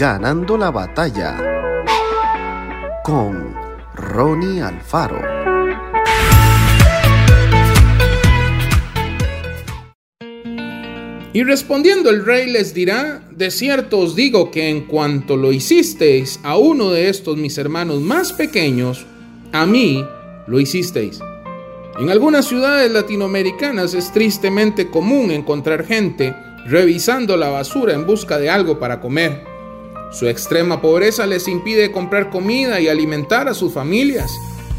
Ganando la batalla con Ronnie Alfaro. Y respondiendo el rey les dirá, de cierto os digo que en cuanto lo hicisteis a uno de estos mis hermanos más pequeños, a mí lo hicisteis. En algunas ciudades latinoamericanas es tristemente común encontrar gente revisando la basura en busca de algo para comer. Su extrema pobreza les impide comprar comida y alimentar a sus familias,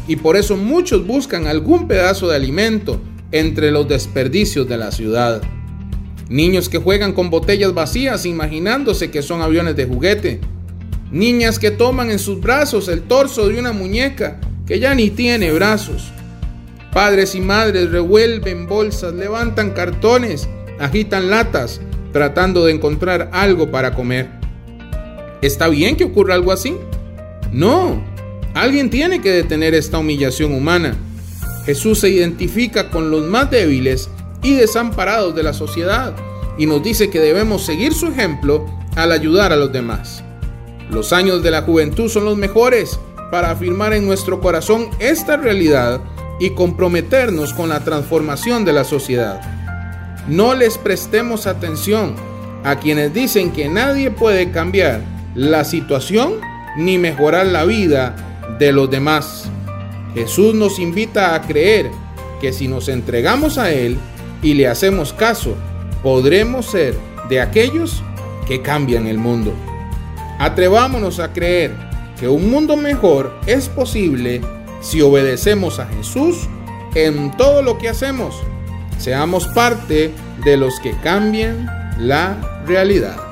y por eso muchos buscan algún pedazo de alimento entre los desperdicios de la ciudad. Niños que juegan con botellas vacías imaginándose que son aviones de juguete. Niñas que toman en sus brazos el torso de una muñeca que ya ni tiene brazos. Padres y madres revuelven bolsas, levantan cartones, agitan latas, tratando de encontrar algo para comer. ¿Está bien que ocurra algo así? No, alguien tiene que detener esta humillación humana. Jesús se identifica con los más débiles y desamparados de la sociedad y nos dice que debemos seguir su ejemplo al ayudar a los demás. Los años de la juventud son los mejores para afirmar en nuestro corazón esta realidad y comprometernos con la transformación de la sociedad. No les prestemos atención a quienes dicen que nadie puede cambiar la situación ni mejorar la vida de los demás. Jesús nos invita a creer que si nos entregamos a Él, y le hacemos caso, podremos ser de aquellos que cambian el mundo. Atrevámonos a creer que un mundo mejor es posible si obedecemos a Jesús en todo lo que hacemos. Seamos parte de los que cambian la realidad.